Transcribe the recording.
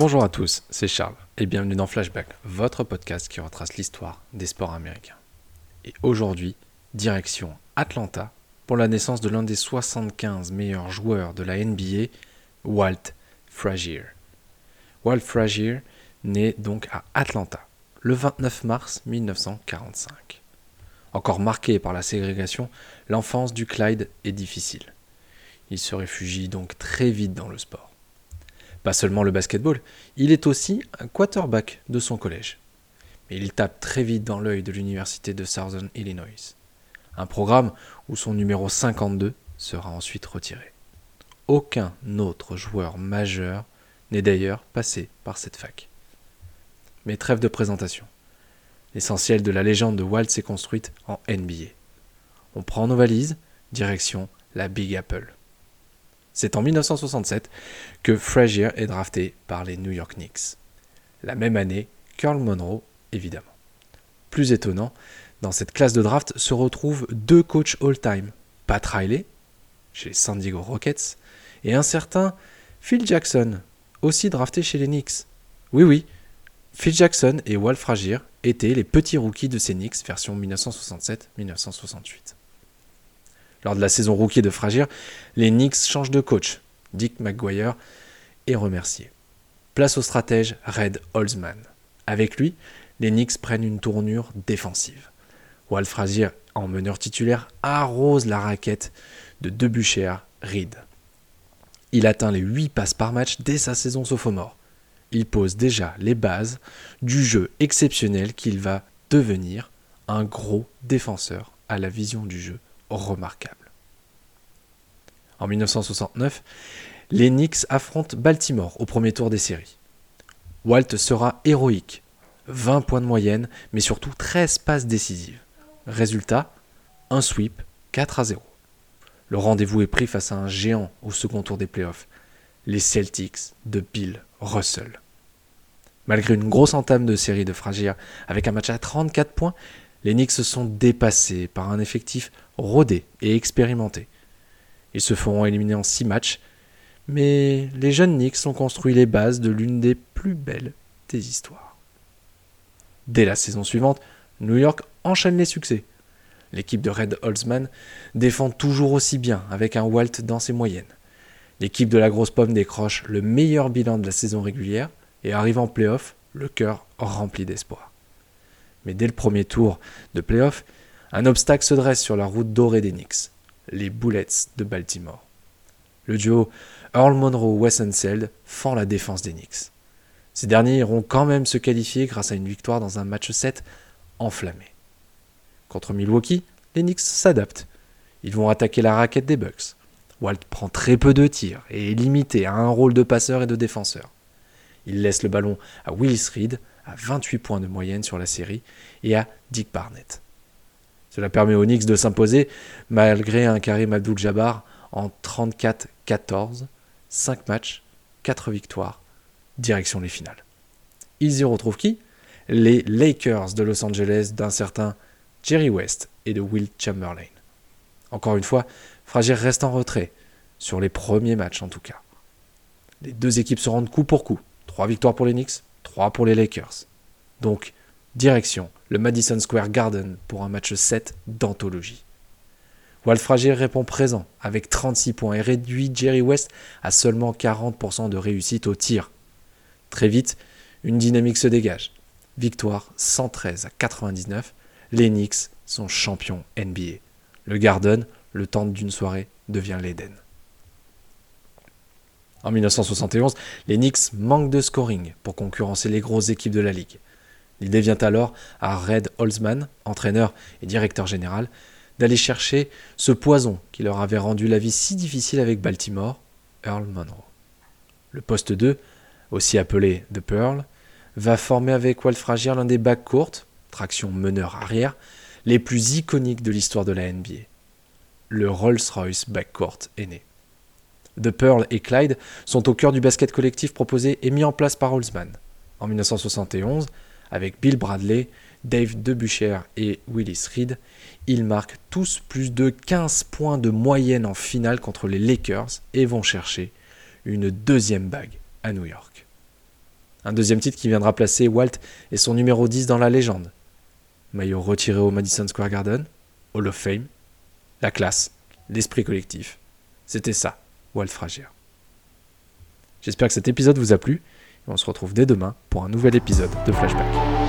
Bonjour à tous, c'est Charles et bienvenue dans Flashback, votre podcast qui retrace l'histoire des sports américains. Et aujourd'hui, direction Atlanta pour la naissance de l'un des 75 meilleurs joueurs de la NBA, Walt Frazier. Walt Frazier naît donc à Atlanta le 29 mars 1945. Encore marqué par la ségrégation, l'enfance du Clyde est difficile. Il se réfugie donc très vite dans le sport. Pas seulement le basketball, il est aussi un quarterback de son collège. Mais il tape très vite dans l'œil de l'université de Southern Illinois. Un programme où son numéro 52 sera ensuite retiré. Aucun autre joueur majeur n'est d'ailleurs passé par cette fac. Mais trêve de présentation. L'essentiel de la légende de Walt s'est construite en NBA. On prend nos valises, direction la Big Apple. C'est en 1967 que Frazier est drafté par les New York Knicks. La même année, Carl Monroe, évidemment. Plus étonnant, dans cette classe de draft se retrouvent deux coachs all-time, Pat Riley, chez les San Diego Rockets, et un certain Phil Jackson, aussi drafté chez les Knicks. Oui, oui, Phil Jackson et Walt Frazier étaient les petits rookies de ces Knicks version 1967-1968. Lors de la saison rookie de Frazier, les Knicks changent de coach. Dick McGuire est remercié. Place au stratège Red Holzman. Avec lui, les Knicks prennent une tournure défensive. Walt Frazier, en meneur titulaire, arrose la raquette de Debucher Reed. Il atteint les 8 passes par match dès sa saison sophomore. Il pose déjà les bases du jeu exceptionnel qu'il va devenir un gros défenseur à la vision du jeu remarquable. En 1969, les Knicks affrontent Baltimore au premier tour des séries. Walt sera héroïque, 20 points de moyenne, mais surtout 13 passes décisives. Résultat, un sweep 4 à 0. Le rendez-vous est pris face à un géant au second tour des playoffs, les Celtics de Bill Russell. Malgré une grosse entame de série de Fragier avec un match à 34 points, les Knicks se sont dépassés par un effectif rodé et expérimenté. Ils se feront éliminer en 6 matchs, mais les jeunes Knicks ont construit les bases de l'une des plus belles des histoires. Dès la saison suivante, New York enchaîne les succès. L'équipe de Red Holzman défend toujours aussi bien avec un Walt dans ses moyennes. L'équipe de la grosse pomme décroche le meilleur bilan de la saison régulière et arrive en playoff, le cœur rempli d'espoir. Mais dès le premier tour de playoff, un obstacle se dresse sur la route dorée des Knicks, les Bullets de Baltimore. Le duo Earl Monroe-Wessenseld fend la défense des Knicks. Ces derniers iront quand même se qualifier grâce à une victoire dans un match 7 enflammé. Contre Milwaukee, les Knicks s'adaptent. Ils vont attaquer la raquette des Bucks. Walt prend très peu de tirs et est limité à un rôle de passeur et de défenseur. Il laisse le ballon à Willis Reed, à 28 points de moyenne sur la série, et à Dick Barnett. Cela permet aux Knicks de s'imposer malgré un Karim Abdul-Jabbar en 34-14, 5 matchs, 4 victoires, direction les finales. Ils y retrouvent qui? Les Lakers de Los Angeles d'un certain Jerry West et de Will Chamberlain. Encore une fois, Fragier reste en retrait, sur les premiers matchs en tout cas. Les deux équipes se rendent coup pour coup. 3 victoires pour les Knicks, 3 pour les Lakers. Donc, direction le Madison Square Garden pour un match 7 d'anthologie. Walt répond présent avec 36 points et réduit Jerry West à seulement 40% de réussite au tir. Très vite, une dynamique se dégage. Victoire 113 à 99, les Knicks sont champions NBA. Le Garden, le temps d'une soirée, devient l'Eden. En 1971, les Knicks manquent de scoring pour concurrencer les grosses équipes de la ligue. L'idée vient alors à Red Holzman, entraîneur et directeur général, d'aller chercher ce poison qui leur avait rendu la vie si difficile avec Baltimore, Earl Monroe. Le poste 2, aussi appelé The Pearl, va former avec Walt Frazier l'un des backs courtes, traction meneur arrière, les plus iconiques de l'histoire de la NBA. Le Rolls-Royce backcourt est né. The Pearl et Clyde sont au cœur du basket collectif proposé et mis en place par Holzman. En 1971, avec Bill Bradley, Dave DeBuscher et Willis Reed, ils marquent tous plus de 15 points de moyenne en finale contre les Lakers et vont chercher une deuxième bague à New York. Un deuxième titre qui viendra placer Walt et son numéro 10 dans la légende. Maillot retiré au Madison Square Garden, Hall of Fame, la classe, l'esprit collectif. C'était ça, Walt Frazier. J'espère que cet épisode vous a plu et on se retrouve dès demain pour un nouvel épisode de Flashback.